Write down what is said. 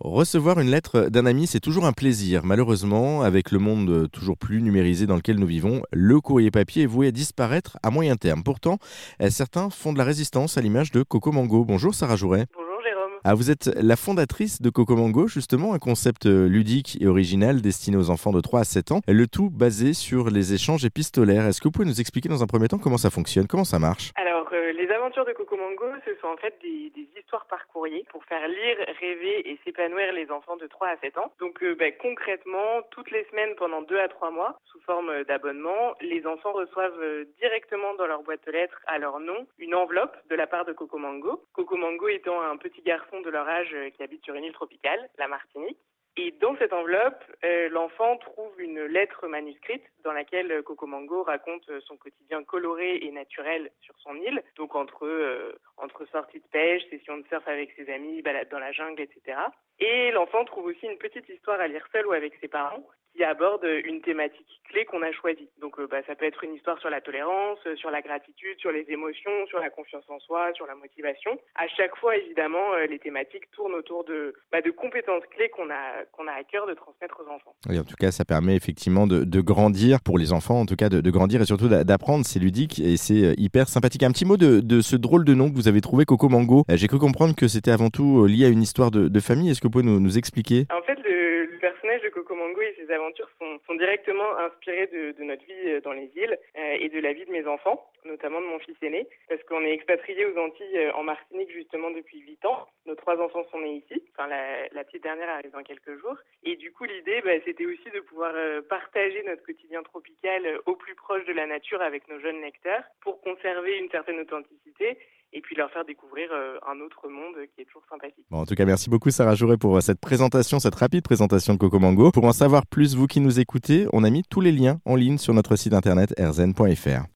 Recevoir une lettre d'un ami, c'est toujours un plaisir. Malheureusement, avec le monde toujours plus numérisé dans lequel nous vivons, le courrier papier est voué à disparaître à moyen terme. Pourtant, euh, certains font de la résistance à l'image de Coco Mango. Bonjour Sarah Jouret. Bonjour Jérôme. Ah, vous êtes la fondatrice de Coco Mango, justement, un concept ludique et original destiné aux enfants de 3 à 7 ans, le tout basé sur les échanges épistolaires. Est-ce que vous pouvez nous expliquer dans un premier temps comment ça fonctionne, comment ça marche? Alors, euh, aventures de Coco Mango, ce sont en fait des, histoires par courrier pour faire lire, rêver et s'épanouir les enfants de 3 à 7 ans. Donc, euh, bah, concrètement, toutes les semaines pendant 2 à 3 mois, sous forme d'abonnement, les enfants reçoivent euh, directement dans leur boîte aux lettres à leur nom une enveloppe de la part de Coco Mango. Coco Mango étant un petit garçon de leur âge qui habite sur une île tropicale, la Martinique. Et dans cette enveloppe, euh, l'enfant trouve une lettre manuscrite dans laquelle Coco Mango raconte son quotidien coloré et naturel sur son île, donc entre euh, entre sorties de pêche, sessions de surf avec ses amis, balades dans la jungle, etc. Et l'enfant trouve aussi une petite histoire à lire seul ou avec ses parents qui aborde une thématique clé qu'on a choisie. Donc euh, bah, ça peut être une histoire sur la tolérance, euh, sur la gratitude, sur les émotions, sur la confiance en soi, sur la motivation. À chaque fois, évidemment, euh, les thématiques tournent autour de, bah, de compétences clés qu'on a, qu'on a à cœur de transmettre aux enfants. Oui, en tout cas, ça permet effectivement de, grandir, pour les enfants en tout cas, de, grandir et surtout d'apprendre. C'est ludique et c'est hyper sympathique. Un petit mot de, ce drôle de nom que vous avez trouvé, Coco Mango. J'ai cru comprendre que c'était avant tout lié à une histoire de, famille. Est-ce que vous pouvez nous, expliquer? En fait, le, personnage de Coco Mango et ses aventures sont, directement inspirés de, de, notre vie dans les îles euh, et de la vie de mes enfants, notamment de mon fils aîné, parce qu'on est expatrié aux Antilles euh, en Martinique justement depuis 8 ans. Nos trois enfants sont nés ici, enfin la, la petite dernière arrive dans quelques jours. Et du coup, l'idée, bah, c'était aussi de pouvoir euh, partager notre quotidien tropical euh, au plus proche de la nature avec nos jeunes lecteurs pour conserver une certaine authenticité et puis leur faire découvrir euh, un autre monde qui est toujours sympathique. Bon, en tout cas, merci beaucoup Sarah Jouret pour euh, cette présentation, cette rapide présentation de Coco Mango. Pour en savoir plus, vous qui nous écoutez, on a mis tous les liens en ligne sur notre site internet rzn.fr.